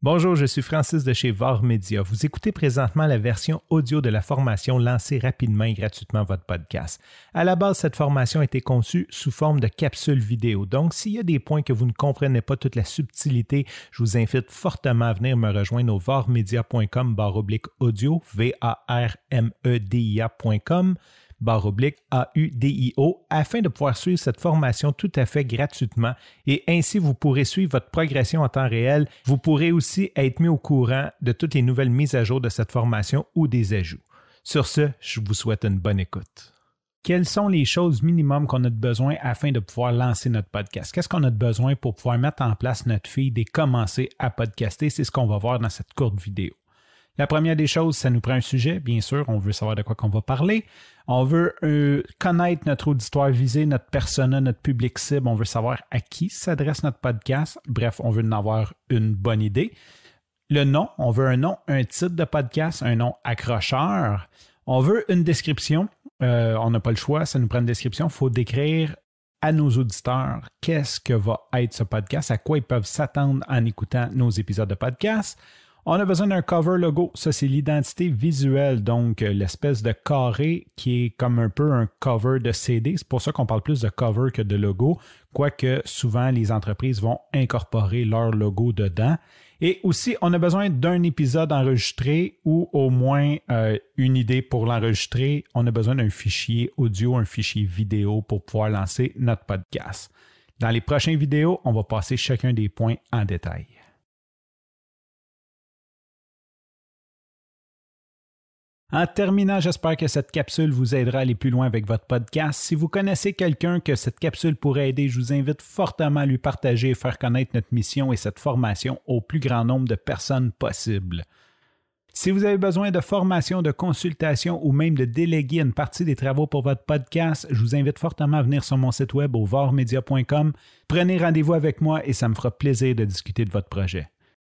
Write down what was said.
Bonjour, je suis Francis de chez VAR Media. Vous écoutez présentement la version audio de la formation Lancez rapidement et gratuitement votre podcast. À la base, cette formation a été conçue sous forme de capsule vidéo. Donc, s'il y a des points que vous ne comprenez pas toute la subtilité, je vous invite fortement à venir me rejoindre au varmedia.com audio, V-A-R-M-E-D-I-A.com barre oblique AUDIO afin de pouvoir suivre cette formation tout à fait gratuitement et ainsi vous pourrez suivre votre progression en temps réel. Vous pourrez aussi être mis au courant de toutes les nouvelles mises à jour de cette formation ou des ajouts. Sur ce, je vous souhaite une bonne écoute. Quelles sont les choses minimum qu'on a besoin afin de pouvoir lancer notre podcast? Qu'est-ce qu'on a besoin pour pouvoir mettre en place notre feed et commencer à podcaster? C'est ce qu'on va voir dans cette courte vidéo. La première des choses, ça nous prend un sujet, bien sûr, on veut savoir de quoi qu'on va parler. On veut euh, connaître notre auditoire visé, notre persona, notre public cible. On veut savoir à qui s'adresse notre podcast. Bref, on veut en avoir une bonne idée. Le nom, on veut un nom, un titre de podcast, un nom accrocheur. On veut une description. Euh, on n'a pas le choix, ça nous prend une description. Il faut décrire à nos auditeurs qu'est-ce que va être ce podcast, à quoi ils peuvent s'attendre en écoutant nos épisodes de podcast. On a besoin d'un cover logo. Ça, c'est l'identité visuelle, donc euh, l'espèce de carré qui est comme un peu un cover de CD. C'est pour ça qu'on parle plus de cover que de logo, quoique souvent les entreprises vont incorporer leur logo dedans. Et aussi, on a besoin d'un épisode enregistré ou au moins euh, une idée pour l'enregistrer. On a besoin d'un fichier audio, un fichier vidéo pour pouvoir lancer notre podcast. Dans les prochaines vidéos, on va passer chacun des points en détail. En terminant, j'espère que cette capsule vous aidera à aller plus loin avec votre podcast. Si vous connaissez quelqu'un que cette capsule pourrait aider, je vous invite fortement à lui partager et faire connaître notre mission et cette formation au plus grand nombre de personnes possible. Si vous avez besoin de formation, de consultation ou même de déléguer une partie des travaux pour votre podcast, je vous invite fortement à venir sur mon site web au varmedia.com. Prenez rendez-vous avec moi et ça me fera plaisir de discuter de votre projet.